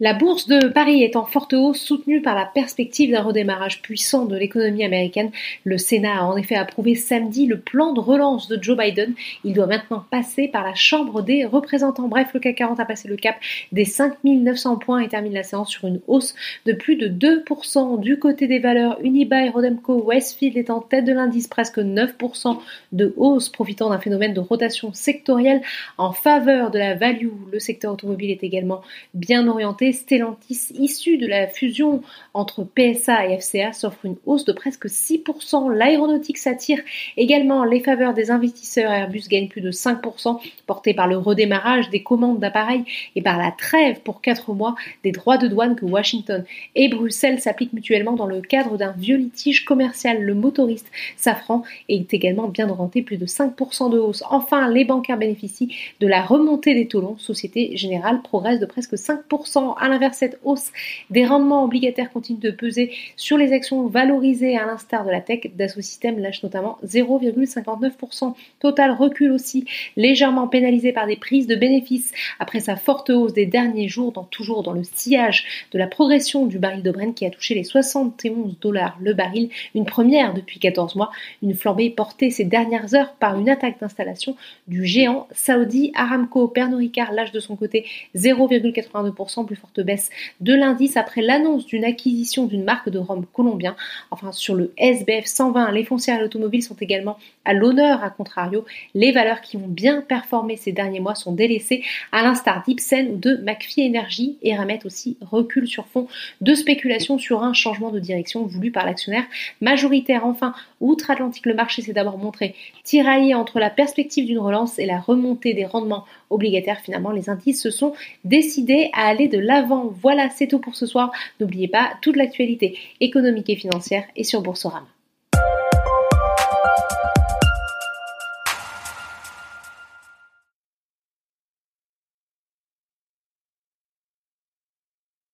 La bourse de Paris est en forte hausse, soutenue par la perspective d'un redémarrage puissant de l'économie américaine. Le Sénat a en effet approuvé samedi le plan de relance de Joe Biden. Il doit maintenant passer par la Chambre des représentants. Bref, le CAC 40 a passé le cap des 5900 points et termine la séance sur une hausse de plus de 2%. Du côté des valeurs, Unibail, Rodemco, Westfield est en tête de l'indice, presque 9% de hausse, profitant d'un phénomène de rotation sectorielle en faveur de la value. Le secteur automobile est également bien orienté Stellantis, issu de la fusion entre PSA et FCA, s'offre une hausse de presque 6%. L'aéronautique s'attire également les faveurs des investisseurs. Airbus gagne plus de 5%, porté par le redémarrage des commandes d'appareils et par la trêve pour 4 mois des droits de douane que Washington et Bruxelles s'appliquent mutuellement dans le cadre d'un vieux litige commercial. Le motoriste Safran est également bien orienté, plus de 5% de hausse. Enfin, les bancaires bénéficient de la remontée des taux longs. Société Générale progresse de presque 5% à l'inverse, cette hausse des rendements obligataires continue de peser sur les actions valorisées à l'instar de la tech. Dassault Systèmes lâche notamment 0,59%. Total recule aussi, légèrement pénalisé par des prises de bénéfices après sa forte hausse des derniers jours, dans, toujours dans le sillage de la progression du baril de Brent qui a touché les 71 dollars le baril, une première depuis 14 mois, une flambée portée ces dernières heures par une attaque d'installation du géant saoudi Aramco. Pernod Ricard lâche de son côté 0,82% plus baisse de l'indice après l'annonce d'une acquisition d'une marque de rhum colombien. Enfin, sur le SBF 120, les foncières et l'automobile sont également à l'honneur, à contrario. Les valeurs qui ont bien performé ces derniers mois sont délaissées, à l'instar d'Ipsen ou de McPhee Energy. Et Ramet aussi recule sur fond de spéculation sur un changement de direction voulu par l'actionnaire majoritaire. Enfin, outre-Atlantique, le marché s'est d'abord montré tiraillé entre la perspective d'une relance et la remontée des rendements obligataires. Finalement, les indices se sont décidés à aller de l'avant. Voilà, c'est tout pour ce soir. N'oubliez pas, toute l'actualité économique et financière est sur Boursorama.